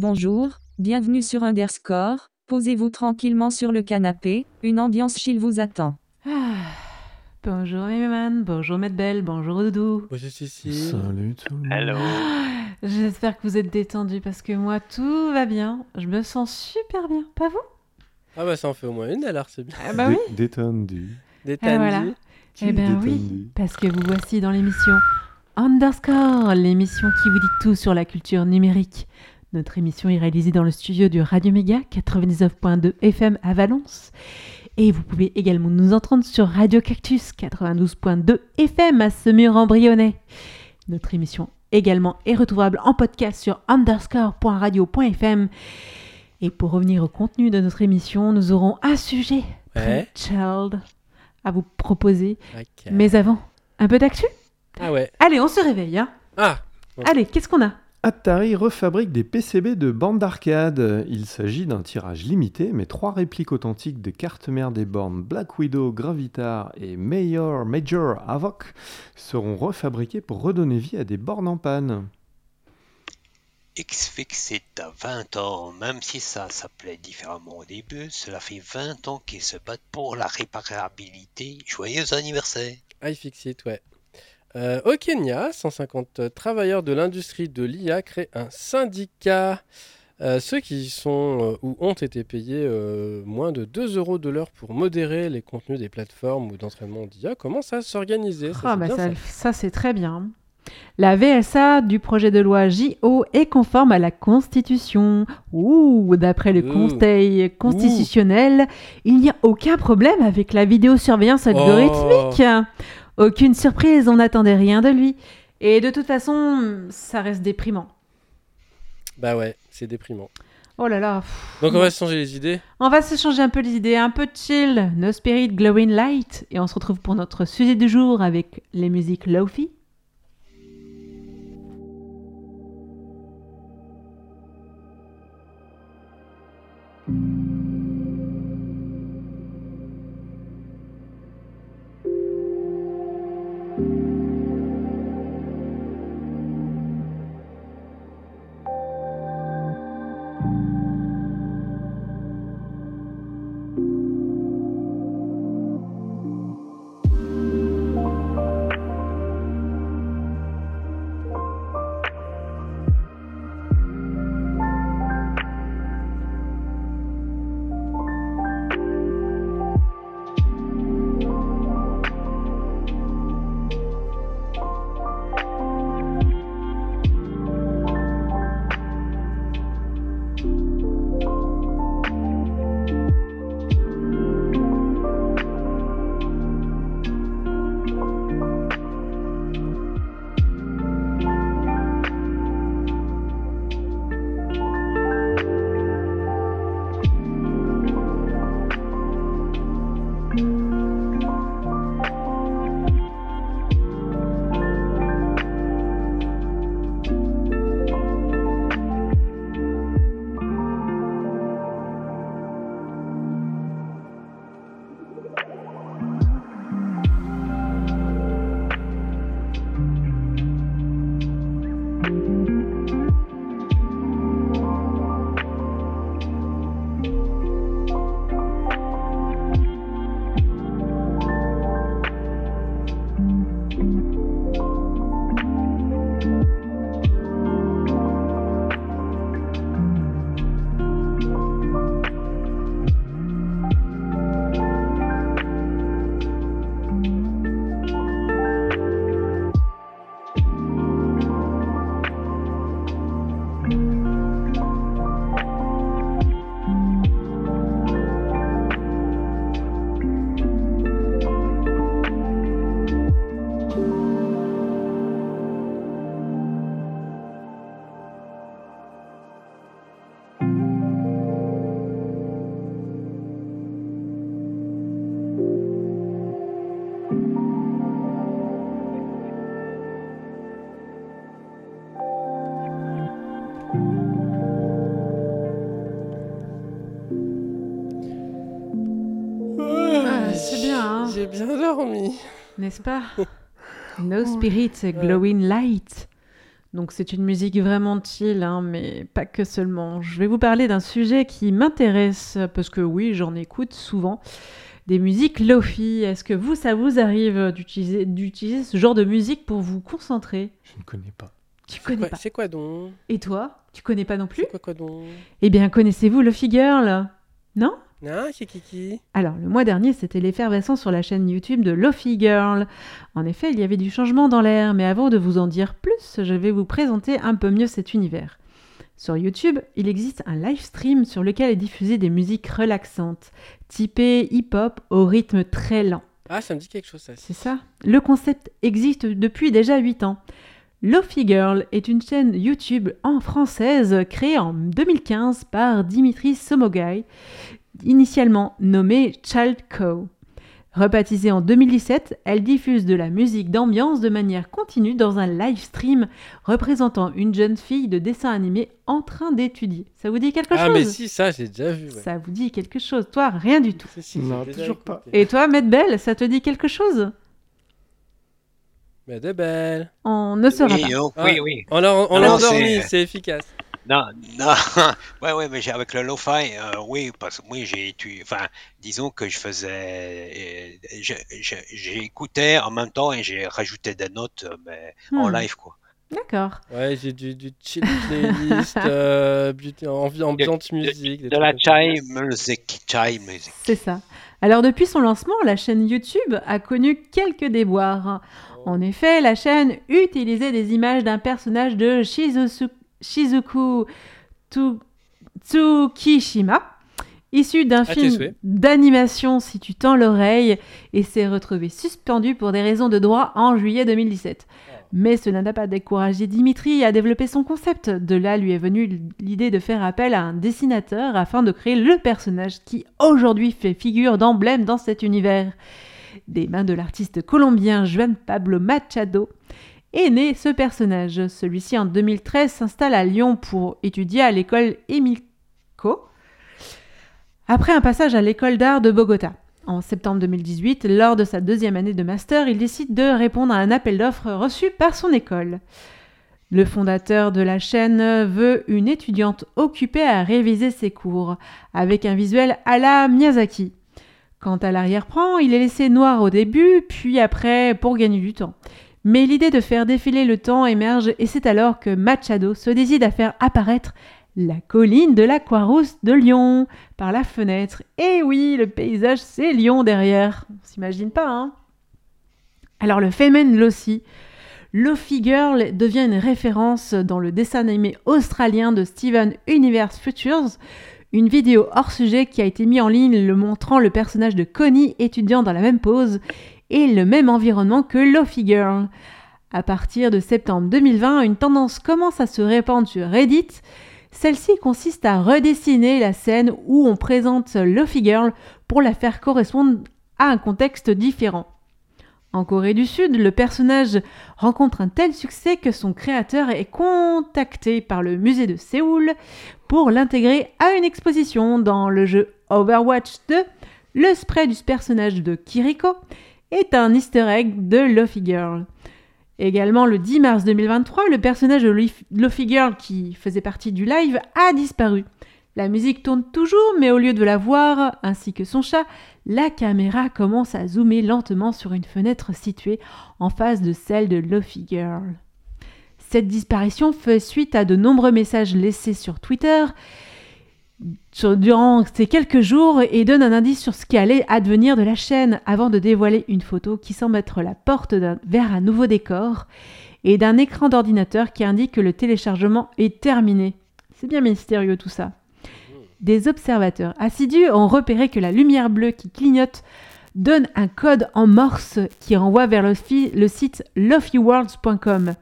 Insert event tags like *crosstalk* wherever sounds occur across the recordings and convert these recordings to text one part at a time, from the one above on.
Bonjour, bienvenue sur Underscore. Posez-vous tranquillement sur le canapé, une ambiance chill vous attend. Ah, bonjour Méméman, bonjour Maître Belle, bonjour Doudou. Bonjour Cécile. Salut tout le monde. Hello. *gasps* J'espère que vous êtes détendus parce que moi tout va bien. Je me sens super bien, pas vous? Ah bah ça en fait au moins une alors, c'est bien. Ah bah oui. Dé- Détendu. Détendu. voilà. Qui Eh ben oui, détendu parce que vous voici dans l'émission Underscore, l'émission qui vous dit tout sur la culture numérique. Notre émission est réalisée dans le studio du Radio Méga 99.2 FM à Valence. Et vous pouvez également nous entendre sur Radio Cactus 92.2 FM à Semur-en-Brionnais. Notre émission également est retrouvable en podcast sur underscore.radio.fm. Et pour revenir au contenu de notre émission, nous aurons un sujet Ouais. Child à vous proposer. Mais avant, un peu d'actu? Ah ouais. Allez, on se réveille, hein Ah Allez, qu'est-ce qu'on a? Atari refabrique des PCB de bande d'arcade. Il s'agit d'un tirage limité, mais trois répliques authentiques des cartes mères des bornes Black Widow, Gravitar et Major, Major Havoc seront refabriquées pour redonner vie à des bornes en panne. X-Fix est à 20 ans, même si ça s'appelait différemment au début, cela fait 20 ans qu'ils se battent pour la réparabilité. Joyeux anniversaire iFixit, ouais. Euh, au Kenya, 150 travailleurs de l'industrie de l'IA créent un syndicat. Euh, ceux qui sont euh, ou ont été payés euh, moins de 2 euros de l'heure pour modérer les contenus des plateformes ou d'entraînement d'IA commencent à s'organiser? Ça, Ah, c'est bah ça, ça. ça, c'est très bien. La VSA du projet de loi JO est conforme à la Constitution. Ouh, d'après le Ouh. Conseil constitutionnel, il n'y a aucun problème avec la vidéosurveillance Oh. Aucune surprise, on n'attendait rien de lui. Et de toute façon, ça reste déprimant. Bah ouais, c'est déprimant. Oh là là. Donc on va se changer les idées. On va se changer un peu les idées, un peu de chill. No Spirit, Glowing Light. Et on se retrouve pour notre sujet du jour avec les musiques Lofi. Bien dormi. N'est-ce pas? *laughs* No Spirit, Glowing Light. Donc c'est une musique vraiment chill, hein, mais pas que seulement. Je vais vous parler d'un sujet qui m'intéresse, parce que oui, j'en écoute souvent. Des musiques lofi. Est-ce que vous, ça vous arrive d'utiliser, d'utiliser ce genre de musique pour vous concentrer? Je ne connais pas. Tu connais quoi, pas. c'est quoi donc? Et toi Tu connais pas non plus? C'est quoi quoi donc? Eh bien, connaissez-vous Lofi Girl? Non? Ah, c'est Kiki. Alors, le mois dernier, c'était l'effervescence sur la chaîne YouTube de Lofi Girl. En effet, il y avait du changement dans l'air, mais avant de vous en dire plus, je vais vous présenter un peu mieux cet univers. Sur YouTube, il existe un live stream sur lequel est diffusé des musiques relaxantes, typées hip-hop au rythme très lent. Ah, ça me dit quelque chose ça. C'est ça? Le concept existe depuis déjà 8 ans. Lofi Girl est une chaîne YouTube en française créée en 2015 par Dimitri Somogai, initialement nommée Child Co. Rebaptisée en 2017, elle diffuse de la musique d'ambiance de manière continue dans un live stream représentant une jeune fille de dessin animé en train d'étudier. Ça vous dit quelque Ah, chose? mais si, ça, j'ai déjà vu. ouais. Ça vous dit quelque chose Toi, rien du tout. Si, si, Non, toujours pas. Et toi, Maître Belle, ça te dit quelque chose? Mais de belle. On ne saura oui, pas. oh, Ah. oui, oui. On l'a on Ah endormi, c'est efficace. Non, non. *laughs* ouais, ouais, mais avec le lo-fi, euh, oui, parce que moi, j'ai étu- enfin, disons que je faisais, euh, j'écoutais en même temps et j'ai rajouté des notes, euh, mais en Hmm. live, quoi. D'accord. Ouais, j'ai du, du chill playlist, *laughs* euh, beauty- ambi- ambiance musique. des De la chai music, chai music. C'est ça. Alors depuis son lancement, la chaîne YouTube a connu quelques déboires. En effet, la chaîne utilisait des images d'un personnage de Shizusu- Shizuku Tsukishima, issu d'un tes film d'animation si tu tends l'oreille, et s'est retrouvé suspendu pour des raisons de droit en juillet 2017. Mais cela n'a pas découragé Dimitri à développer son concept. De là lui est venue l'idée de faire appel à un dessinateur afin de créer le personnage qui aujourd'hui fait figure d'emblème dans cet univers. Des mains de l'artiste colombien Juan Pablo Machado est né ce personnage. Celui-ci en 2013 s'installe à Lyon pour étudier à l'école Emilco après un passage à l'école d'art de Bogota. En septembre 2018, lors de sa deuxième année de master, il décide de répondre à un appel d'offres reçu par son école. Le fondateur de la chaîne veut une étudiante occupée à réviser ses cours, avec un visuel à la Miyazaki. Quant à l'arrière-plan, il est laissé noir au début, puis après pour gagner du temps. Mais l'idée de faire défiler le temps émerge et c'est alors que Machado se décide à faire apparaître la colline de la de Lyon par la fenêtre. Et oui, le paysage, c'est Lyon derrière. On s'imagine pas, hein Alors le phénomène Lossi, Lofi Girl devient une référence dans le dessin animé australien de Steven Universe Futures, une vidéo hors sujet qui a été mise en ligne le montrant le personnage de Connie étudiant dans la même pose et le même environnement que Lofi Girl. À partir de septembre 2020, une tendance commence à se répandre sur Reddit. Celle-ci consiste à redessiner la scène où on présente Lofi Girl pour la faire correspondre à un contexte différent. En Corée du Sud, le personnage rencontre un tel succès que son créateur est contacté par le musée de Séoul pour l'intégrer à une exposition dans le jeu Overwatch 2. Le spray du personnage de Kiriko est un easter egg de Luffy Girl. Également, le 10 mars 2023, le personnage de Luffy Girl qui faisait partie du live a disparu. La musique tourne toujours, mais au lieu de la voir, ainsi que son chat, la caméra commence à zoomer lentement sur une fenêtre située en face de celle de Luffy Girl. Cette disparition fait suite à de nombreux messages laissés sur Twitter durant ces quelques jours et donne un indice sur ce qui allait advenir de la chaîne avant de dévoiler une photo qui semble être la porte vers un nouveau décor et d'un écran d'ordinateur qui indique que le téléchargement est terminé. C'est bien mystérieux tout ça. Des observateurs assidus ont repéré que la lumière bleue qui clignote donne un code en morse qui renvoie vers le, site lofyworlds.com.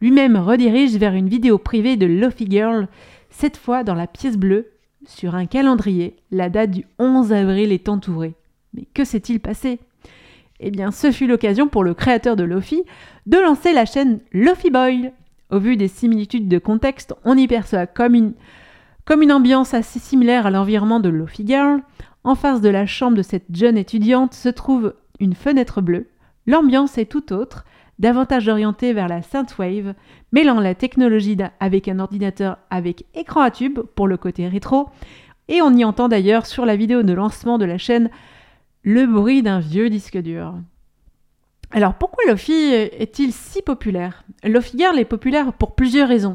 Lui-même redirige vers une vidéo privée de Lofi Girl, cette fois dans la pièce bleue, sur un calendrier. La date du 11 avril est entourée. Mais que s'est-il passé? Eh bien, ce fut l'occasion pour le créateur de Lofi de lancer la chaîne Lofi Boy. Au vu des similitudes de contexte, on y perçoit comme une, ambiance assez similaire à l'environnement de Lofi Girl. En face de la chambre de cette jeune étudiante se trouve une fenêtre bleue. L'ambiance est tout autre, davantage orientée vers la synthwave, mêlant la technologie avec un ordinateur avec écran à tube pour le côté rétro, et on y entend d'ailleurs sur la vidéo de lancement de la chaîne le bruit d'un vieux disque dur. Alors pourquoi Lofi est-il si populaire? Lofi Girl est populaire pour plusieurs raisons.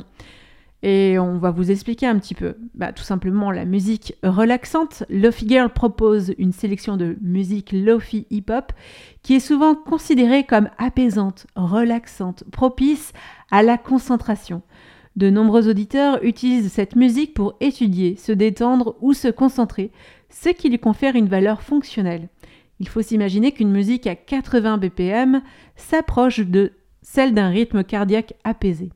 Et on va vous expliquer un petit peu. Bah, tout simplement la musique relaxante. Lofi Girl propose une sélection de musique Lofi hip-hop qui est souvent considérée comme apaisante, relaxante, propice à la concentration. De nombreux auditeurs utilisent cette musique pour étudier, se détendre ou se concentrer, ce qui lui confère une valeur fonctionnelle. Il faut s'imaginer qu'une musique à 80 BPM s'approche de celle d'un rythme cardiaque apaisé.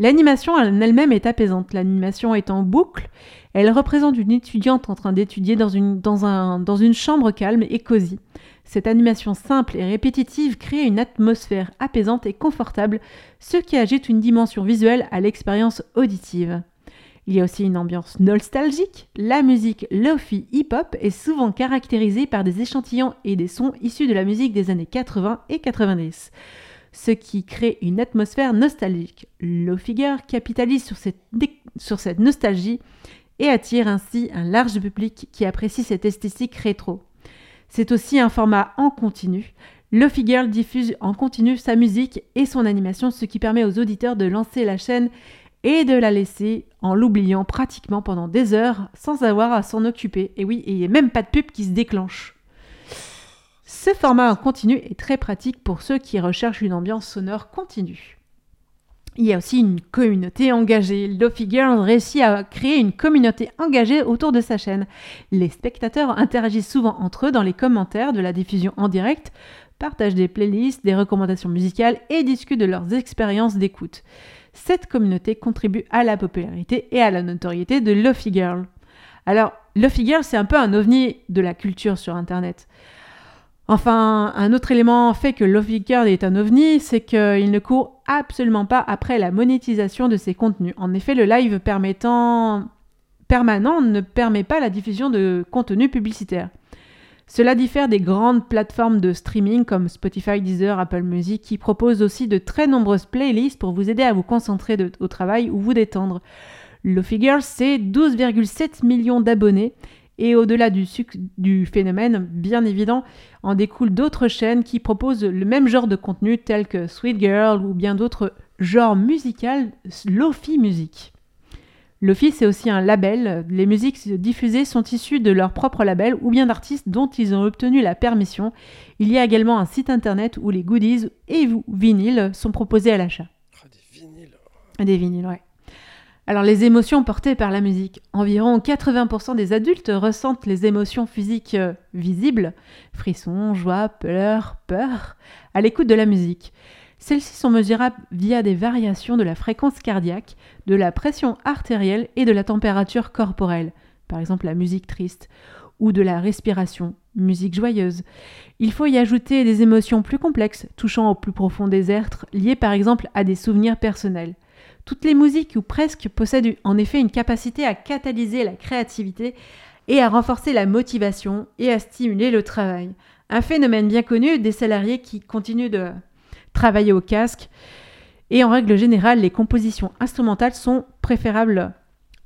L'animation en elle-même est apaisante. L'animation est en boucle. Elle représente une étudiante en train d'étudier dans une, chambre calme et cosy. Cette animation simple et répétitive crée une atmosphère apaisante et confortable, ce qui ajoute une dimension visuelle à l'expérience auditive. Il y a aussi une ambiance nostalgique. La musique lofi hip-hop est souvent caractérisée par des échantillons et des sons issus de la musique des années 80 et 90 ce qui crée une atmosphère nostalgique. Low Figure capitalise sur cette, nostalgie et attire ainsi un large public qui apprécie cette esthétique rétro. C'est aussi un format en continu. Low Figure diffuse en continu sa musique et son animation, ce qui permet aux auditeurs de lancer la chaîne et de la laisser en l'oubliant pratiquement pendant des heures sans avoir à s'en occuper. Et oui, il n'y a même pas de pub qui se déclenche. Ce format en continu est très pratique pour ceux qui recherchent une ambiance sonore continue. Il y a aussi une communauté engagée. Lofi Girls réussit à créer une communauté engagée autour de sa chaîne. Les spectateurs interagissent souvent entre eux dans les commentaires de la diffusion en direct, partagent des playlists, des recommandations musicales et discutent de leurs expériences d'écoute. Cette communauté contribue à la popularité et à la notoriété de Lofi Girl. Alors, Lofi Girl, c'est un peu un ovni de la culture sur Internet. Enfin, un autre élément fait que Girl est un ovni, c'est qu'il ne court absolument pas après la monétisation de ses contenus. En effet, le live permettant permanent ne permet pas la diffusion de contenu publicitaire. Cela diffère des grandes plateformes de streaming comme Spotify, Deezer, Apple Music, qui proposent aussi de très nombreuses playlists pour vous aider à vous concentrer au travail ou vous détendre. Girl, c'est 12,7 millions d'abonnés et au-delà du, du, phénomène, bien évident, en découlent d'autres chaînes qui proposent le même genre de contenu tel que Sweet Girl ou bien d'autres genres musicaux, Lofi Music. Lofi, c'est aussi un label. Les musiques diffusées sont issues de leur propre label ou bien d'artistes dont ils ont obtenu la permission. Il y a également un site internet où les goodies et vinyles sont proposés à l'achat. Ah, des vinyles Des vinyles, ouais. Alors les émotions portées par la musique. Environ 80% des adultes ressentent les émotions physiques euh, visibles, frissons, joie, pleurs, peur, à l'écoute de la musique. Celles-ci sont mesurables via des variations de la fréquence cardiaque, de la pression artérielle et de la température corporelle, par exemple la musique triste, ou de la respiration, musique joyeuse. Il faut y ajouter des émotions plus complexes, touchant au plus profond des êtres, liées par exemple à des souvenirs personnels. Toutes les musiques ou presque possèdent en effet une capacité à catalyser la créativité et à renforcer la motivation et à stimuler le travail. Un phénomène bien connu des salariés qui continuent de travailler au casque. Et en règle générale, les compositions instrumentales sont préférables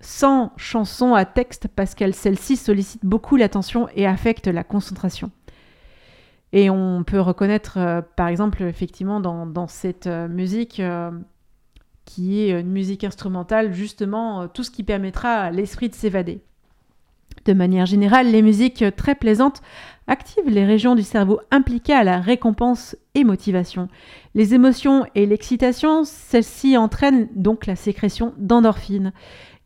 sans chansons à texte parce qu'elles celles-ci sollicitent beaucoup l'attention et affectent la concentration. Et on peut reconnaître, euh, par exemple, effectivement, dans, cette euh, musique, euh, qui est une musique instrumentale, justement euh, tout ce qui permettra à l'esprit de s'évader. De manière générale, les musiques très plaisantes activent les régions du cerveau impliquées à la récompense et motivation. Les émotions et l'excitation, celles-ci entraînent donc la sécrétion d'endorphines.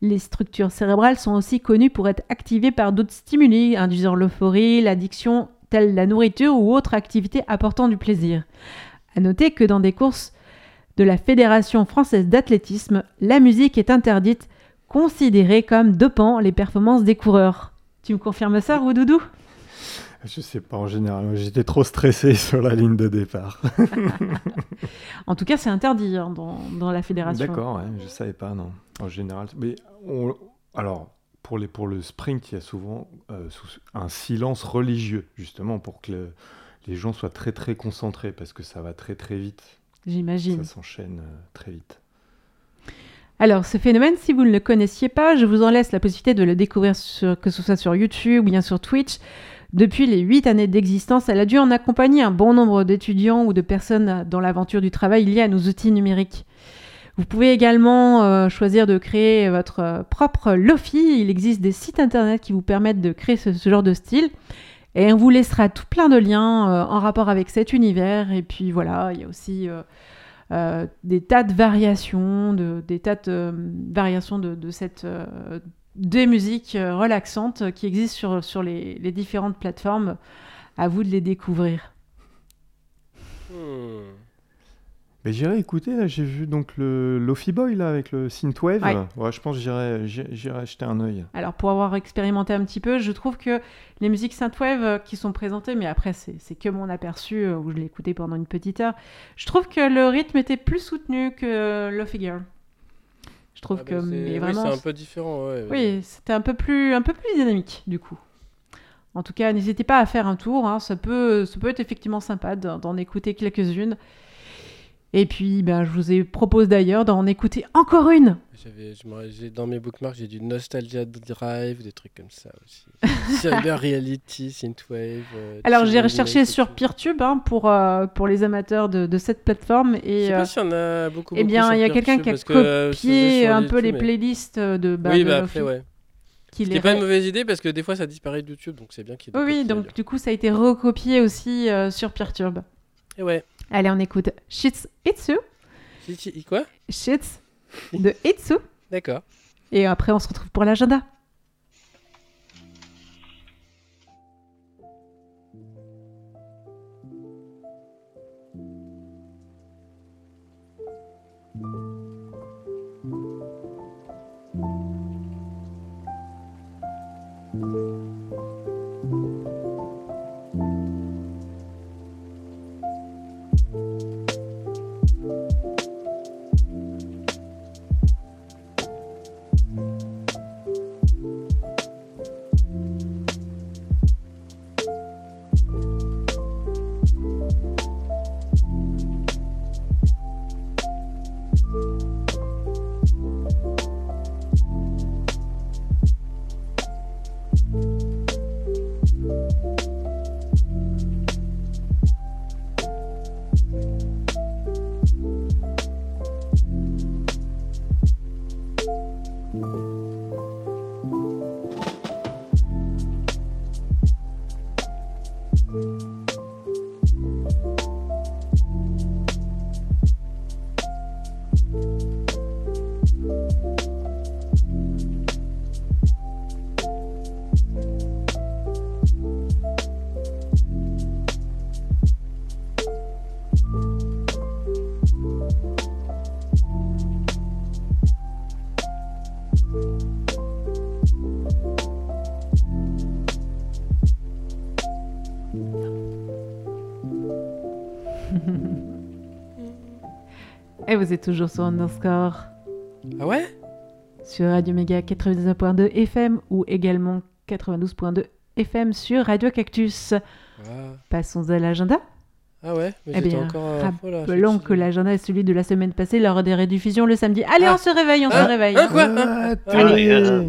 Les structures cérébrales sont aussi connues pour être activées par d'autres stimuli induisant l'euphorie, l'addiction, telle la nourriture ou autre activité apportant du plaisir. À noter que dans des courses de la Fédération française d'athlétisme, la musique est interdite, considérée comme dopant les performances des coureurs. Tu me confirmes ça, Roudoudou je sais pas, en général, j'étais trop stressé *laughs* sur la ligne de départ. *laughs* en tout cas, c'est interdit hein, dans, la fédération. D'accord, ouais, je savais pas, non. En général, mais alors pour, les, pour le sprint, il y a souvent euh, un silence religieux, justement, pour que les gens soient très très concentrés parce que ça va très très vite. J'imagine. Ça s'enchaîne euh, très vite. Alors, ce phénomène, si vous ne le connaissiez pas, je vous en laisse la possibilité de le découvrir, sur, que ce soit sur YouTube ou bien sur Twitch. Depuis les huit années d'existence, elle a dû en accompagner un bon nombre d'étudiants ou de personnes dans l'aventure du travail liée à nos outils numériques. Vous pouvez également euh, choisir de créer votre euh, propre Lofi. Il existe des sites internet qui vous permettent de créer ce, ce genre de style. Et on vous laissera tout plein de liens euh, en rapport avec cet univers. Et puis voilà, il y a aussi euh, euh, des tas de variations, de, des tas de variations de, cette des musiques relaxantes qui existent sur, sur les, les différentes plateformes. À vous de les découvrir. Hmm. Mais j'irai écouter, là, j'ai vu donc le Lofi Boy là avec le Synthwave. Ouais. Ouais, je pense que j'irai j'irai- jeter un œil. Alors pour avoir expérimenté un petit peu, je trouve que les musiques synthwave euh, qui sont présentées, mais après c'est c'est que mon aperçu euh, où je l'ai écouté pendant une petite heure, je trouve que le rythme était plus soutenu que Lofi Girl. Je trouve Ah que bah, c'est- mais oui, vraiment c'est un peu différent. Ouais, ouais. oui, c'était un peu plus un peu plus dynamique du coup. En tout cas, n'hésitez pas à faire un tour, hein, ça peut ça peut être effectivement sympa d'en d'en écouter quelques-unes. Et puis, ben, je vous ai propose d'ailleurs d'en écouter encore une. J'avais, je dans mes bookmarks, j'ai du Nostalgia Drive, des trucs comme ça aussi. *laughs* Cyber Reality, Synthwave. euh, Alors j'ai recherché sur. Peertube hein, pour, euh, pour les amateurs de, de cette plateforme Je et sais euh, pas s'il y en a beaucoup. eh bien il y a quelqu'un qui a euh, je copié un peu les mais- playlists de bah, oui, de bah après, ouais. est pas une mauvaise idée parce que des fois ça disparaît de YouTube, donc c'est bien qu'il Oui, donc du coup ça a été recopié aussi euh, sur Peertube. Et ouais. Allez, on écoute Shits Itsu, quoi? Shits de Itsu, D'accord. et après on se retrouve pour l'agenda. Vous êtes toujours sur Underscore. Ah ouais? Sur Radio Méga 99.2 FM ou également 92.2 FM sur Radio Cactus. Ah, Passons à l'agenda. Ah ouais? Mais Eh j'étais bien, encore. euh, oh là, Rappelons que l'agenda est celui de la semaine passée lors des rediffusions le samedi. Allez, Ah. on se réveille, on se réveille. Hein, quoi Ah, Allez, euh,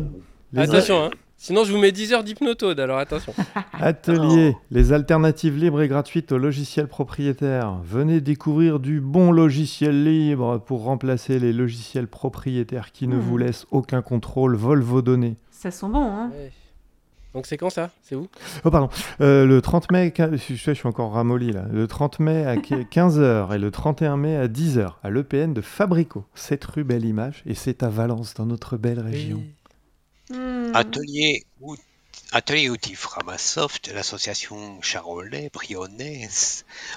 Attention, hein. Sinon, je vous mets 10 heures d'hypnotode, alors attention. *laughs* Atelier, les alternatives libres et gratuites aux logiciels propriétaires. Venez découvrir du bon logiciel libre pour remplacer les logiciels propriétaires qui ne Hmm. vous laissent aucun contrôle, volent vos données. Ça sent bon, hein Ouais. Donc, c'est quand ça? C'est où? Oh pardon, Euh, le 30 mai, je, je suis encore ramolli là, le 30 mai à 15h *laughs* et le 31 mai à 10h à l'EPN de Fabrico, 7 rue Belle Image et c'est à Valence dans notre belle région. Oui. Hmm. Atelier, out- Atelier outils Framasoft, l'association charolais brionnais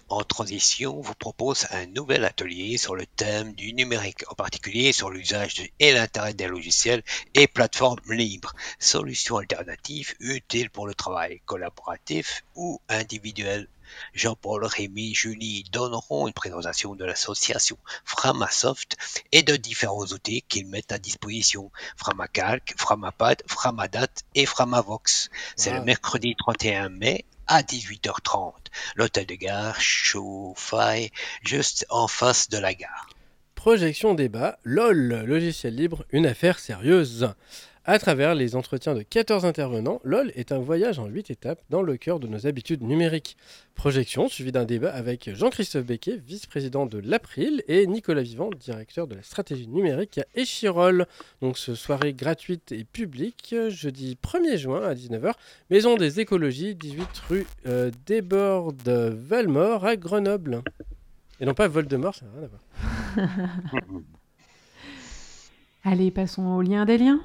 en transition vous propose un nouvel atelier sur le thème du numérique, en particulier sur l'usage et l'intérêt des logiciels et plateformes libres, solutions alternatives utiles pour le travail collaboratif ou individuel. Jean-Paul, Rémi, Julie donneront une présentation de l'association Framasoft et de différents outils qu'ils mettent à disposition. Framacalc, Framapad, Framadat et Framavox. C'est Wow. le mercredi 31 mai à 18h30. L'hôtel de gare Chauffaille, juste en face de la gare. Projection débat, LOL, logiciel libre, une affaire sérieuse. À travers les entretiens de 14 intervenants, LOL est un voyage en 8 étapes dans le cœur de nos habitudes numériques. Projection suivie d'un débat avec Jean-Christophe Becquet, vice-président de l'April, et Nicolas Vivant, directeur de la stratégie numérique à Échirol. Donc ce soirée gratuite et publique, jeudi 1er juin à 19h, Maison des écologies, 18 rue euh, Desbordes Valmore à Grenoble. Et non pas Voldemort, ça n'a rien à voir. *laughs* Allez, passons au lien des liens.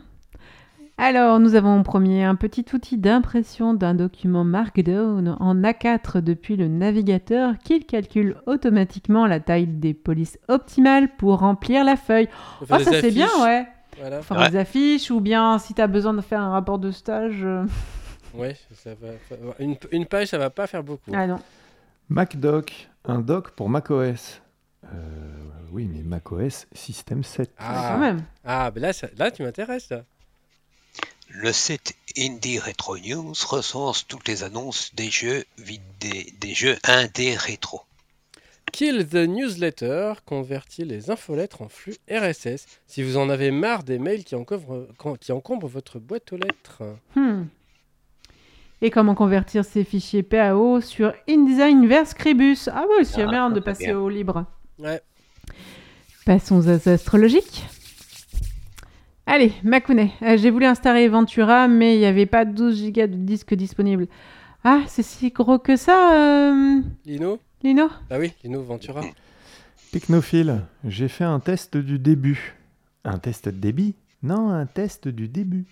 Alors, nous avons en premier un petit outil d'impression d'un document Markdown en A4 depuis le navigateur qui calcule automatiquement la taille des polices optimales pour remplir la feuille. Ah, des ça c'est bien, ouais. Voilà. Pour faire Ouais. des affiches ou bien si tu as besoin de faire un rapport de stage. euh, *laughs* Ouais, ça va. Une, une page, ça va pas faire beaucoup. Ah non. MacDoc, un doc pour macOS. Euh, oui, mais macOS système 7. Ah. Quand même. Ah, ben là, ça- là tu m'intéresses, là. Le site Indie Retro News recense toutes les annonces des jeux vid- des, des jeux indé rétro. Kill the newsletter convertit les infolettres en flux RSS. Si vous en avez marre des mails qui encombrent, qui encombrent votre boîte aux lettres. Hmm. Et comment convertir ces fichiers PAO sur InDesign vers Scribus? Ah oui, c'est Ah, bien de passer bien. au libre. Ouais. Passons aux astrologiques. Allez, Makune, euh, j'ai voulu installer Ventura, mais il n'y avait pas 12 Go de disque disponible. Ah, c'est si gros que ça, euh, Lino Lino? Ah oui, Lino Ventura. *clears throat* Technophile, j'ai fait un test du début. Un test de débit? Non, un test du début.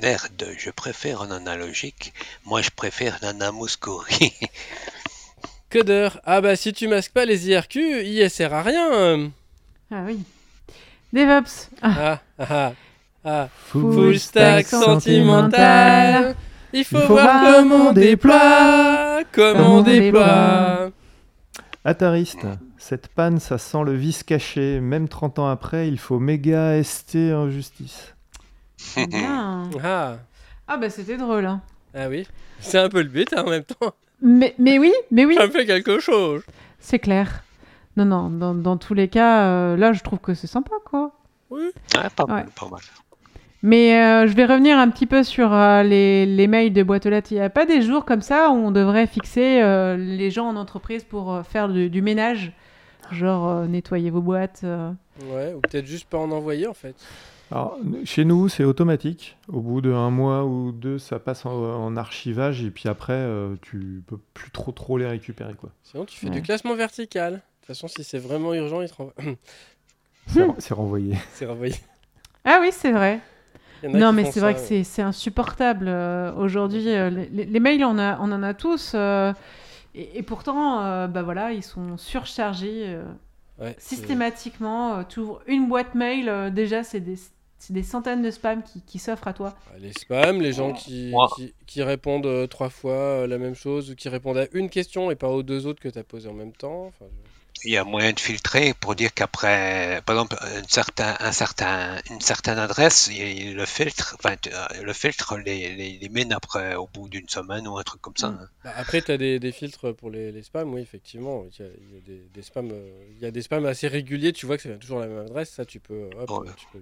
Merde, je préfère un analogique. Moi, je préfère Nana Mouskouri. Coder. Ah bah si tu masques pas les IRQ, il sert à rien. Ah oui. DevOps. Ah, Ah, ah, ah. Full Full stack stack sentimental. Il faut, Il faut voir voir comment on déploie. Comment on déploie. Attariste, cette panne, ça sent le vice caché. Même 30 ans après, il faut méga ST en justice. bien. Ah, Ah bah c'était drôle. hein. ah oui. C'est un peu le but hein, en même temps. Mais, mais oui, mais oui, Ça me fait quelque chose. c'est clair. Non, non, dans, dans tous les cas, euh, là je trouve que c'est sympa quoi. Oui. Ah, pas Ouais. mal, pas mal. Mais euh, je vais revenir un petit peu sur euh, les, les mails de boîte aux lettres. Il n'y a pas des jours comme ça où on devrait fixer euh, les gens en entreprise pour euh, faire du, du ménage Genre euh, nettoyer vos boîtes euh. Ouais, ou peut-être juste pas en envoyer en fait. Alors, chez nous, c'est automatique. Au bout d'un mois ou deux, ça passe en, en archivage et puis après, euh, tu peux plus trop trop les récupérer. quoi. Sinon, tu fais Ouais. du classement vertical. De toute façon, si c'est vraiment urgent, il te renvoie. *clears throat* C'est c'est renvoyé. *laughs* c'est renvoyé. Ah oui, c'est vrai. Non, mais c'est vrai que c'est- c'est insupportable. euh, Aujourd'hui, euh, les, mails, on, a, on en a tous. euh, et, et pourtant, euh, bah voilà, ils sont surchargés euh, Ouais, systématiquement. tu ouvres une boîte mail, euh, déjà, c'est des, c'est des centaines de spams qui, qui s'offrent à toi. Les spams, les gens qui, Moi. qui, qui répondent trois fois la même chose ou qui répondent à une question et pas aux deux autres que tu as posées en même temps. Enfin, je- Il y a moyen de filtrer pour dire qu'après, par exemple, un certain, un certain, une certaine adresse, il- le filtre, enfin, euh, le filtre les, les, les mène après au bout d'une semaine ou un truc comme ça. Mm. hein. Bah, après, tu as des, des filtres pour les, les spams, oui, effectivement. Il y a, il y a des, des spams, euh, il y a des spams assez réguliers, tu vois que ça vient toujours à la même adresse, ça tu peux, hop, Ouais. tu peux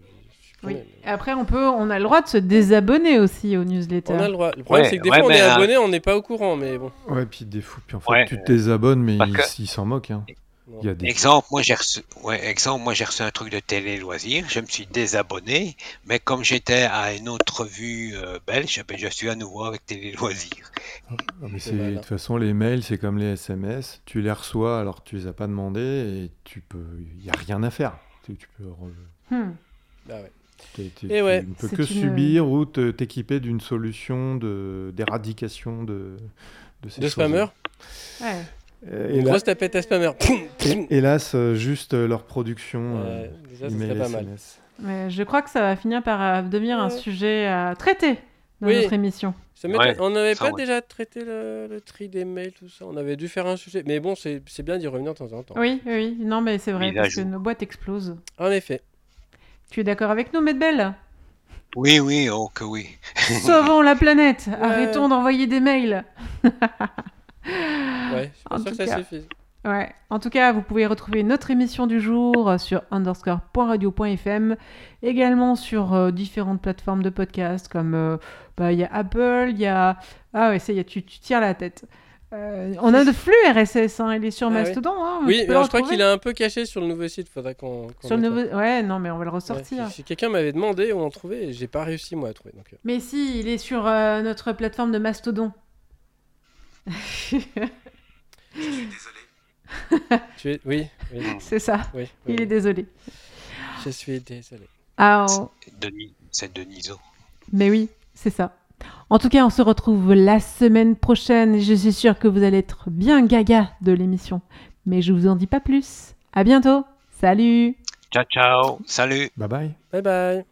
Oui. supprimer. Et après, on, peut, on a le droit de se désabonner aussi aux newsletters. On a le droit. Le problème, Ouais, c'est que des ouais, fois, on est euh, abonné, on n'est pas au courant, mais bon. Ouais, puis des fous. Puis en fait, Ouais, tu te désabonnes, mais parce ils que- ils s'en moquent. hein. Non. Il y a des... Exemple, moi j'ai reçu, ouais, exemple, moi j'ai reçu un truc de télé loisirs, je me suis désabonné, mais comme j'étais à une autre vue euh, belge, ben, je suis à nouveau avec télé loisirs. Ah, mais C'est de toute façon, les mails, c'est comme les SMS. Tu les reçois alors que tu les as pas demandés et tu peux. Il y a rien à faire. Tu, tu peux. re- Hmm. Bah ouais. t'es- t'es- Et ouais. tu ne peux que une- subir ou te- t'équiper d'une solution de d'éradication de de ces De choses. spammers? Ouais. Euh, Une héla- grosse tapette à hé- Hélas, euh, juste euh, leur production. euh, Ouais, déjà, ça email serait et pas mal. Mais je crois que ça va finir par euh, devenir un sujet à traiter dans Oui. notre émission. Ça m'étonne- Ouais, on n'avait pas ouais. déjà traité le, le tri des mails, tout ça. On avait dû faire un sujet. Mais bon, c'est bien d'y revenir de temps en temps. Oui, oui, non, mais c'est vrai, parce que nos boîtes explosent. En effet. Tu es d'accord avec nous, Medbel? Oui, oui, oh que oui. Sauvons la planète. Arrêtons d'envoyer des mails. *laughs* Ouais, je suis pas En sûr que tout ça cas. suffise. Ouais. En tout cas, vous pouvez retrouver notre émission du jour sur underscore.radio.fm, également sur euh, différentes plateformes de podcast comme euh, bah, il y a Apple, il y a ah ouais, ça y est, tu, tu tires la tête. Euh, on a de flux RSS, hein, il est sur Ah. Mastodon. hein, Oui, le alors, je crois qu'il est un peu caché sur le nouveau site. Faudrait qu'on. qu'on sur le nouveau. Ouais, non, mais on va le ressortir. Ouais, si- si quelqu'un m'avait demandé où en trouver, et j'ai pas réussi moi à trouver. Donc, euh, Mais si, il est sur euh, notre plateforme de Mastodon. *laughs* *laughs* tu es... Oui, oui, *laughs* C'est ça. oui. Il est désolé. Je suis désolé. Ah. Denis, c'est Deniso. Mais oui, c'est ça. En tout cas, on se retrouve la semaine prochaine. Je suis sûre que vous allez être bien gaga de l'émission. Mais je vous en dis pas plus. À bientôt. Salut Ciao, ciao. Salut. Bye bye. Bye bye.